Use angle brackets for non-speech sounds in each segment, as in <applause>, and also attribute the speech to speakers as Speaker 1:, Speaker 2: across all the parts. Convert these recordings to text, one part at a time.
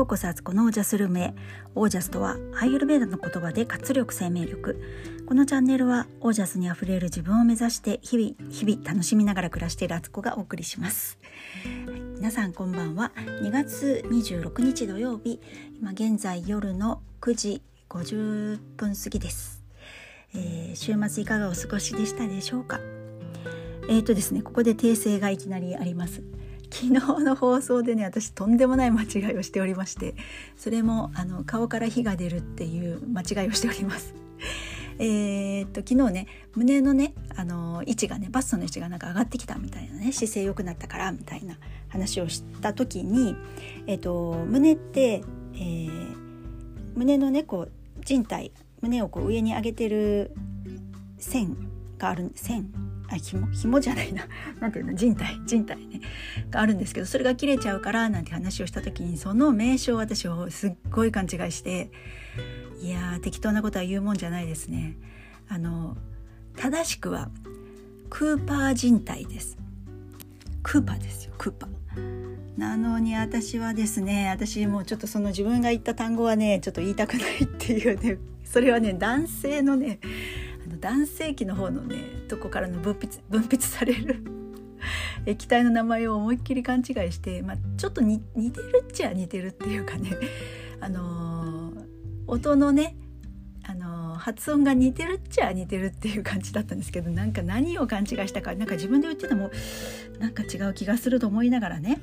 Speaker 1: ようこそあつこのオージャスルームへオージャスとはアイユルベーダの言葉で活力生命力。このチャンネルはオージャスにあふれる自分を目指して日々日々楽しみながら暮らしているあつこがお送りします、はい、皆さんこんばんは。2月26日土曜日。今現在夜の9時50分過ぎです、えー、週末いかがお過ごしでしたでしょうか。えーとですねここで訂正がいきなりあります。昨日の放送でね私とんでもない間違いをしておりましてそれもあの顔から火が出るっていう間違いをしております。<laughs> えー、っと昨日ね胸のねあの位置がねバストの位置がなんか上がってきたみたいなね姿勢良くなったからみたいな話をした時に、えー、っと胸って、えー、胸のねこう人体胸をこう上に上げてる線がある線あ紐紐じゃないな <laughs> 何ていうの？人体人体ねがあるんですけどそれが切れちゃうからなんて話をした時にその名称を私をすっごい勘違いしていや適当なことは言うもんじゃないですね。あの正しくはクーパー人体です。クーパーですよクーパー。なのに私はですね私もうちょっとその自分が言った単語はねちょっと言いたくないっていうねそれはね男性のね男性器の方のねとこからの分泌分泌される液体の名前を思いっきり勘違いして、まあ、ちょっと似てるっちゃ似てるっていうかね、あのー、音のね、あのー、発音が似てるっちゃ似てるっていう感じだったんですけどなんか何を勘違いしたかなんか自分で言っててもなんか違う気がすると思いながらね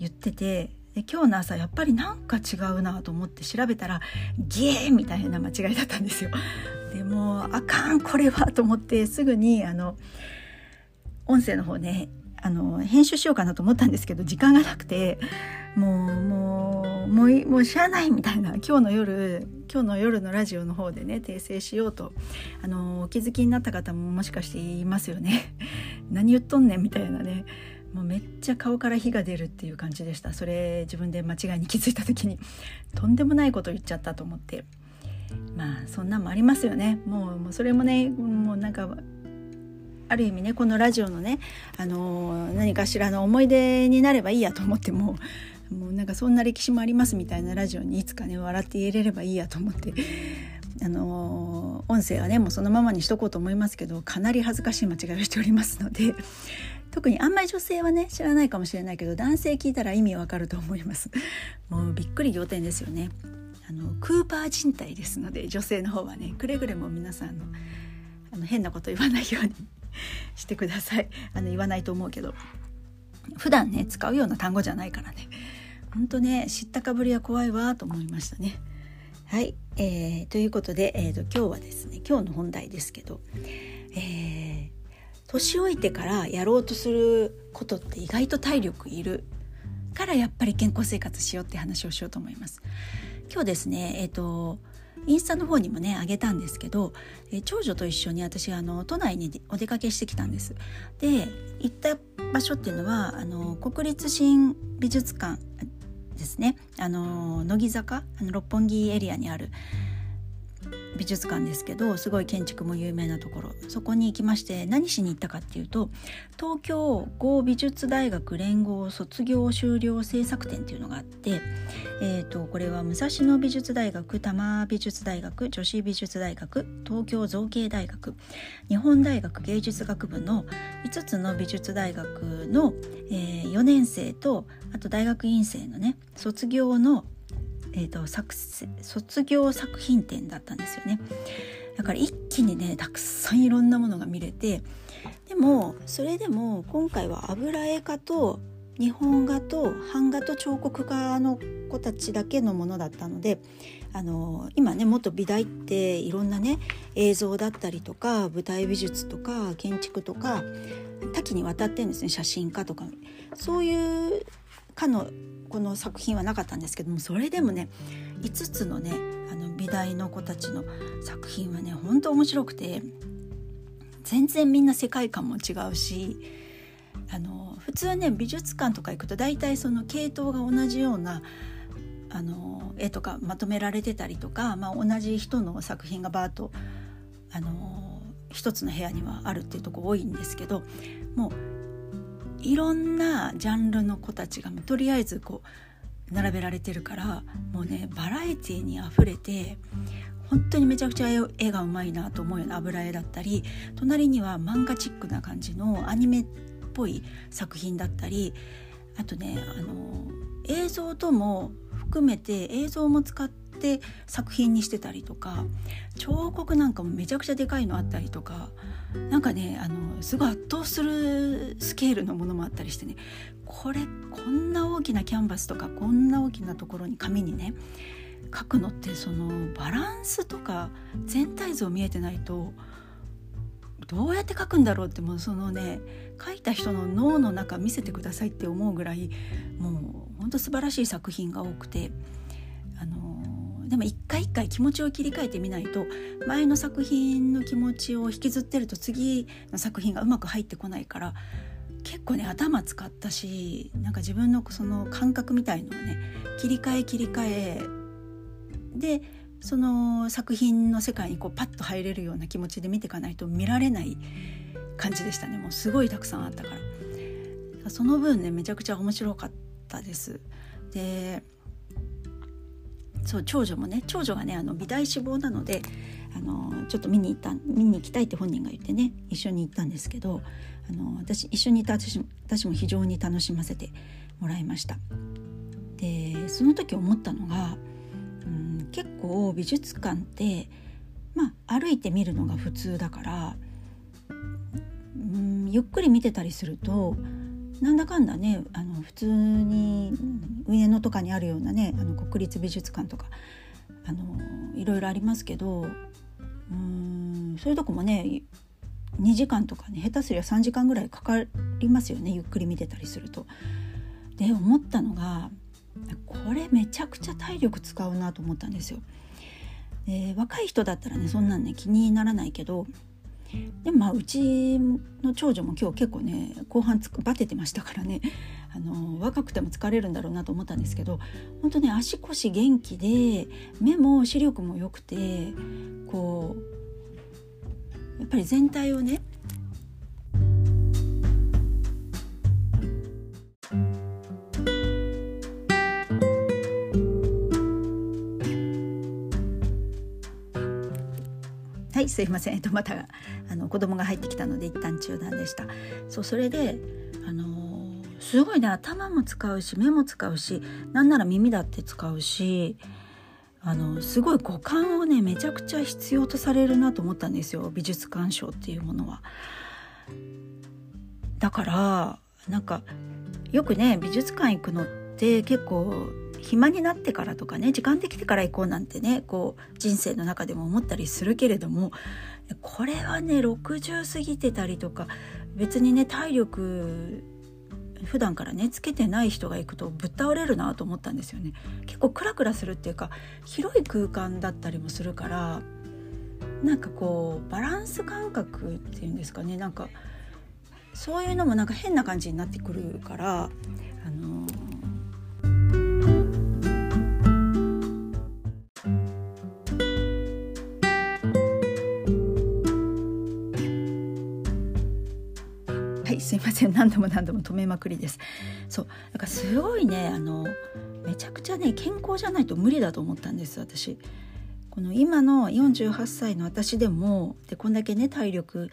Speaker 1: 言っててで今日の朝やっぱりなんか違うなと思って調べたらゲーみたいな間違いだったんですよ。でもあかんこれはと思ってすぐにあの音声の方ねあの編集しようかなと思ったんですけど時間がなくてもうもうもうもうしゃあないみたいな今日の夜今日の夜のラジオの方でね訂正しようとあのお気づきになった方ももしかしていますよね。<laughs> 何言っとんねんみたいなね。もうめっちゃ顔から火が出るっていう感じでした。それ自分で間違いに気づいた時に。とんでもないこと言っちゃったと思って。まあそんなんもありますよねもうもうそれもねもうなんかある意味ねこのラジオのね、あのー、何かしらの思い出になればいいやと思ってももうなんかそんな歴史もありますみたいなラジオにいつかね笑って言えれればいいやと思って。あの、音声はねもうそのままにしとこうと思いますけどかなり恥ずかしい間違いをしておりますので特にあんまり女性はね知らないかもしれないけど男性聞いたら意味わかると思いますもうびっくり仰天ですよねあのクーパー人体ですので女性の方はねくれぐれも皆さんのあの変なこと言わないように <laughs> してください。あの言わないと思うけど。普段ね使うような単語じゃないからね。ほんとね知ったかぶりは怖いわと思いましたね。はい、えー、ということで、えーと、今日はですね今日の本題ですけど、えー、年老いてからやろうとすることって意外と体力いるからやっぱり健康生活しようって話をしようと思います。今日ですねえっ、ー、とインスタの方にもねあげたんですけど、え長女と一緒に私あの都内にお出かけしてきたんです。で行った場所っていうのはあの国立新美術館ですねあの乃木坂あの六本木エリアにある美術館ですけどすごい建築も有名なところ。そこに行きまして何しに行ったかっていうと東京豪美術大学連合卒業修了制作展っていうのがあって、えーと、これは武蔵野美術大学多摩美術大学女子美術大学東京造形大学日本大学芸術学部の5つの美術大学の、えー、4年生とあと大学院生のね卒業のえーと、作卒業作品展だったんですよね。だから一気にねたくさんいろんなものが見れてでもそれでも今回は油絵家と日本画と版画と彫刻家の子たちだけのものだったのであの今ね元美大っていろんなね映像だったりとか舞台美術とか建築とか多岐にわたってんですね写真家とか。そういうかのこの作品はなかったんですけどもそれでもね5つのねあの美大の子たちの作品はね本当面白くて全然みんな世界観も違うしあの普通ね美術館とか行くと大体その系統が同じようなあの絵とかまとめられてたりとか、まあ、同じ人の作品がバーッとあの一つの部屋にはあるっていうとこ多いんですけどもういろんなジャンルの子たちがとりあえずこう並べられてるからもうねバラエティーにあふれて本当にめちゃくちゃ絵がうまいなと思うような油絵だったり隣には漫画チックな感じのアニメっぽい作品だったりあとねあの映像とも含めて映像も使って作品にしてたりとか彫刻なんかもめちゃくちゃでかいのあったりとかなんかねあのすごい圧倒するスケールのものもあったりしてねこれこんな大きなキャンバスとかこんな大きなところに紙にね描くのってそのバランスとか全体像見えてないとどうやって描くんだろうってもうそのね描いた人の脳の中見せてくださいって思うぐらいもうほんと素晴らしい作品が多くて。でも一回一回気持ちを切り替えてみないと前の作品の気持ちを引きずってると次の作品がうまく入ってこないから結構ね頭使ったしなんか自分のその感覚みたいのをね切り替え切り替えでその作品の世界にこうパッと入れるような気持ちで見ていかないと見られない感じでしたね。もうすごいたくさんあったから。その分ねめちゃくちゃ面白かったです。でそう長女もね長女がねあの美大志望なのであのちょっと見に行った見に行きたいって本人が言ってね一緒に行ったんですけどあの私一緒にいた私私も非常に楽しませてもらいました。でその時思ったのが、うん、結構美術館ってまあ歩いて見るのが普通だから、うん、ゆっくり見てたりするとなんだかんだねあの普通に上野とかにあるようなねあの国立美術館とかあのいろいろありますけどうんそういうとこもね2時間とかね下手すりゃ3時間ぐらいかかりますよねゆっくり見てたりすると。で思ったのがこれめちゃくちゃ体力使うなと思ったんですよ。で若い人だったらねそんなんね気にならないけどでまあうちの長女も今日結構ね後半つくバテてましたからね。<laughs> あの若くても疲れるんだろうなと思ったんですけど本当ね足腰元気で目も視力も良くてこうやっぱり全体をねすいません、えっと、またあの子供が入ってきたので一旦中断でした。そうそれであの、すごいね頭も使うし目も使うしなんなら耳だって使うしあのすごい五感をねめちゃくちゃ必要とされるなと思ったんですよ。美術鑑賞っていうものは。だからなんかよくね美術館行くのって結構暇になってからとかね時間できてから行こうなんてねこう人生の中でも思ったりするけれどもこれはね60過ぎてたりとか別にね体力普段からねつけてない人が行くとぶっ倒れるなと思ったんですよね。結構クラクラするっていうか広い空間だったりもするからなんかこうバランス感覚っていうんですかねなんかそういうのもなんか変な感じになってくるからあのません何度も何度も止めまくりです。そうだからすごいねあのめちゃくちゃね健康じゃないと無理だと思ったんです私。この今の48歳の私でもでこんだけね体力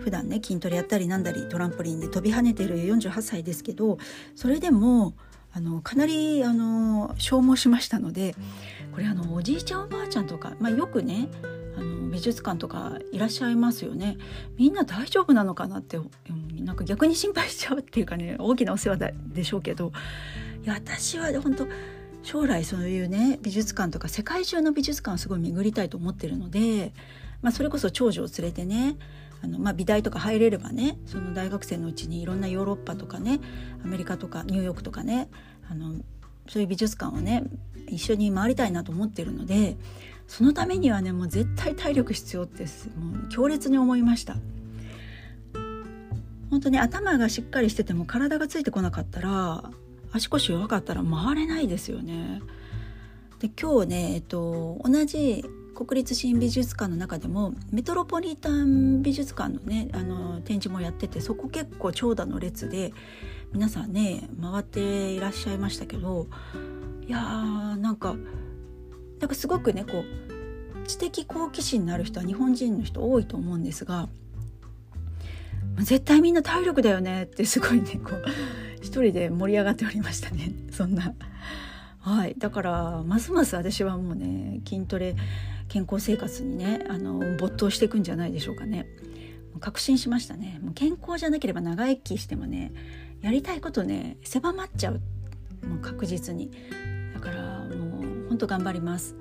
Speaker 1: 普段ね筋トレやったりなんだりトランポリンで飛び跳ねてる48歳ですけどそれでもあのかなりあの消耗しましたのでこれあのおじいちゃんおばあちゃんとか、まあ、よくね美術館とかいらっしゃいますよね。みんな大丈夫なのかなってなんか逆に心配しちゃうっていうかね大きなお世話でしょうけど。いや私は本当将来そういうね美術館とか世界中の美術館をすごい巡りたいと思ってるので、まあ、それこそ長女を連れてねあの、まあ、美大とか入れればねその大学生のうちにいろんなヨーロッパとかねアメリカとかニューヨークとかねあのそういう美術館をね一緒に回りたいなと思ってるのでそのためにはねもう絶対体力必要ってもう強烈に思いました。本当に頭がしっかりしてても体がついてこなかったら足腰弱かったら回れないですよね。で今日ね、えっと、同じ国立新美術館の中でもメトロポリタン美術館のねあの展示もやっててそこ結構長蛇の列で皆さんね回っていらっしゃいましたけどいやーなんかなんかすごくねこう知的好奇心のある人は日本人の人多いと思うんですが絶対みんな体力だよねってすごいねこう一人で盛り上がっておりましたね。<laughs> そんな。はい。だからますます私はもうね筋トレ健康生活にねあの没頭していくんじゃないでしょうかね。確信しましたね。もう健康じゃなければ長生きしてもねやりたいことね狭まっちゃう。もう確実に。だからもうほんと頑張ります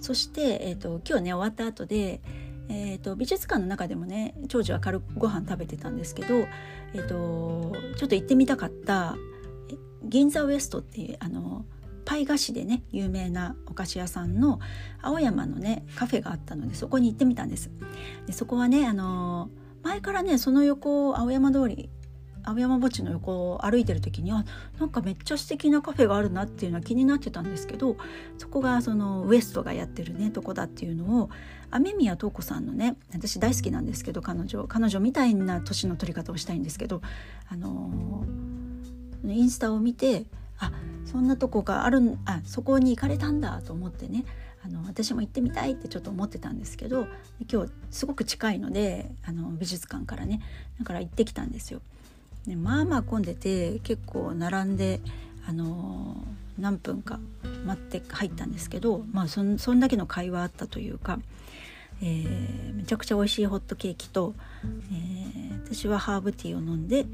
Speaker 1: そして、えーと、今日ね終わった後でえーと、美術館の中でもね長女は軽くご飯食べてたんですけど、えーと、ちょっと行ってみたかった銀座ウエストっていうあのパイ菓子でね有名なお菓子屋さんの青山のねカフェがあったのでそこに行ってみたんです。でそこはねあの前からねその横青山通り青山墓地の横を歩いてる時にはなんかめっちゃ素敵なカフェがあるなっていうのは気になってたんですけどそこがそのウエストがやってるねとこだっていうのを雨宮塔子さんのね私大好きなんですけど彼女彼女みたいな年の取り方をしたいんですけどあのー、インスタを見てあそんなとこがあるあそこに行かれたんだと思ってねあの私も行ってみたいってちょっと思ってたんですけど今日すごく近いのであの美術館からねだから行ってきたんですよ。でまあまあ混んでて結構並んであの何分か待って入ったんですけどまあそんそんだけの会話あったというか、えー、めちゃくちゃ美味しいホットケーキと、えー、私はハーブティーを飲んで、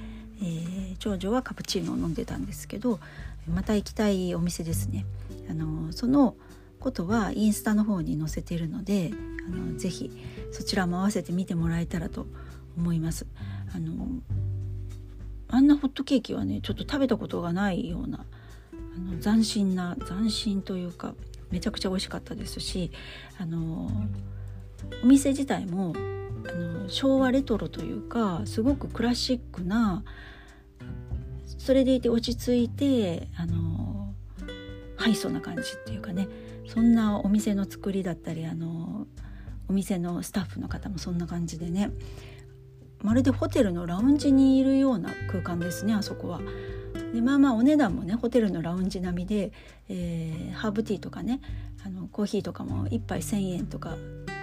Speaker 1: えー、長女はカプチーノを飲んでたんですけどまた行きたいお店ですね。あのそのことはインスタの方に載せているのであのぜひそちらも合わせて見てもらえたらと思います。あのあんなホットケーキはねちょっと食べたことがないようなあの斬新な斬新というかめちゃくちゃ美味しかったですしあのお店自体もあの昭和レトロというかすごくクラシックなそれでいて落ち着いてあのハイソな感じっていうかねそんなお店の作りだったりあのお店のスタッフの方もそんな感じでねまるでホテルのラウンジにいるような空間ですねあそこは。でまあまあお値段もねホテルのラウンジ並みで、えー、ハーブティーとかねあのコーヒーとかも1杯1,000円とか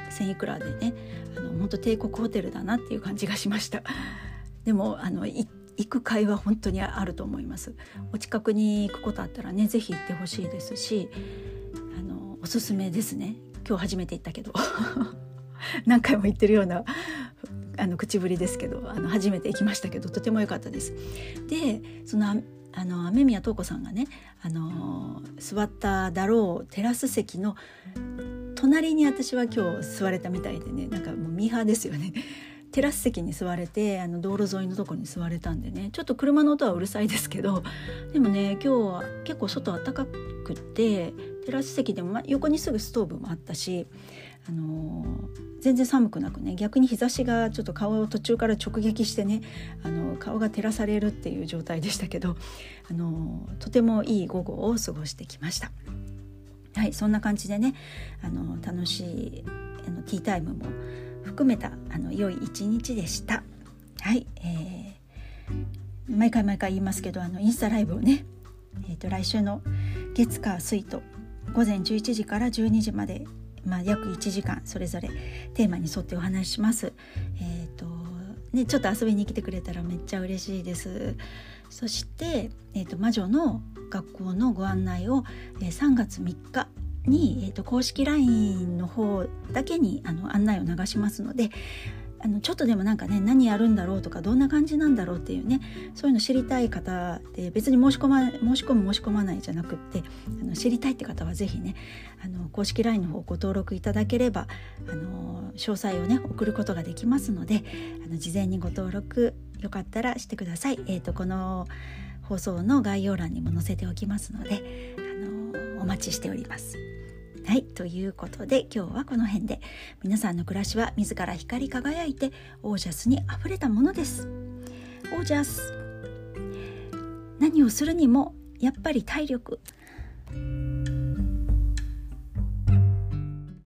Speaker 1: 1,000いくらでねあの本当帝国ホテルだなっていう感じがしました。<laughs> でもあの行く会は本当にあると思います。お近くに行くことあったらね是非行ってほしいですしあのおすすめですね今日初めて行ったけど <laughs> 何回も行ってるようなあの口ぶりですけどあの初めて行きましたけどとても良かったです。でそのあの雨宮塔子さんがねあの座っただろうテラス席の隣に私は今日座れたみたいでねなんかもうミーハーですよね。<laughs> テラス席に座れてあの道路沿いのとこに座れたんでねちょっと車の音はうるさいですけどでもね今日は結構外暖かくってテラス席でも、ま、横にすぐストーブもあったしあの、全然寒くなくね逆に日差しがちょっと顔を途中から直撃してねあの顔が照らされるっていう状態でしたけど、あの、とてもいい午後を過ごしてきました。はいそんな感じでね、あの楽しいあのティータイムも含めたあの良い一日でした。はい、えー、毎回毎回言いますけどあのインスタライブをね、えーと来週の月火水と午前11時から12時までまあ、約1時間それぞれテーマに沿ってお話しします。えーとね、ちょっと遊びに来てくれたらめっちゃ嬉しいです。そして、えーと、魔女の学校のご案内を、えー、3月3日に、えーと公式 LINE の方だけにあの案内を流しますのであのちょっとでもなんかね何やるんだろうとかどんな感じなんだろうっていうねそういうの知りたい方で別に申し込ま申し込む申し込まないじゃなくってあの知りたいって方は是非ねあの公式 LINE の方ご登録いただければあの詳細をね送ることができますのであの事前にご登録よかったらしてください。えーと、とこの放送の概要欄にも載せておきますのであのお待ちしております。はいということで今日はこの辺で。皆さんの暮らしは自ら光り輝いてオージャスにあふれたものです。オージャス。何をするにもやっぱり体力。